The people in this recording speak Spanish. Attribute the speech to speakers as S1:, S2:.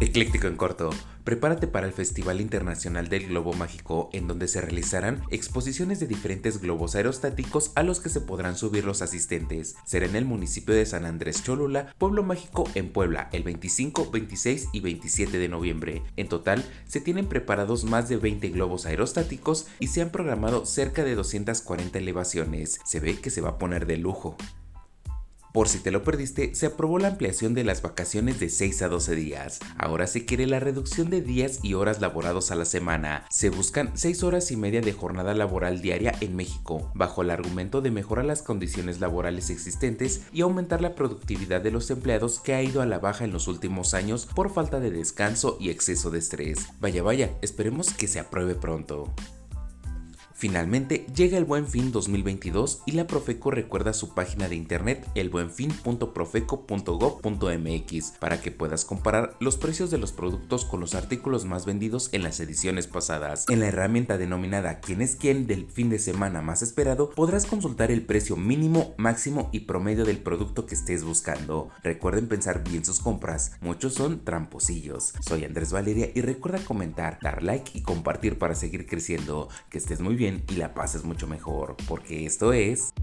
S1: Ecléctico en corto. Prepárate para el Festival Internacional del Globo Mágico, en donde se realizarán exposiciones de diferentes globos aerostáticos a los que se podrán subir los asistentes. Será en el municipio de San Andrés Cholula, Pueblo Mágico en Puebla, el 25, 26 y 27 de noviembre. En total, se tienen preparados más de 20 globos aerostáticos y se han programado cerca de 240 elevaciones. Se ve que se va a poner de lujo. Por si te lo perdiste, se aprobó la ampliación de las vacaciones de 6 a 12 días. Ahora se quiere la reducción de días y horas laborados a la semana. Se buscan 6 horas y media de jornada laboral diaria en México, bajo el argumento de mejorar las condiciones laborales existentes y aumentar la productividad de los empleados que ha ido a la baja en los últimos años por falta de descanso y exceso de estrés. Vaya vaya, esperemos que se apruebe pronto. Finalmente llega el Buen Fin 2022 y la Profeco recuerda su página de internet elbuenfin.profeco.gov.mx para que puedas comparar los precios de los productos con los artículos más vendidos en las ediciones pasadas. En la herramienta denominada ¿Quién es quién? del fin de semana más esperado podrás consultar el precio mínimo, máximo y promedio del producto que estés buscando. Recuerden pensar bien sus compras, muchos son tramposillos. Soy Andrés Valeria y recuerda comentar, dar like y compartir para seguir creciendo. Que estés muy bien y la pases mucho mejor, porque esto es...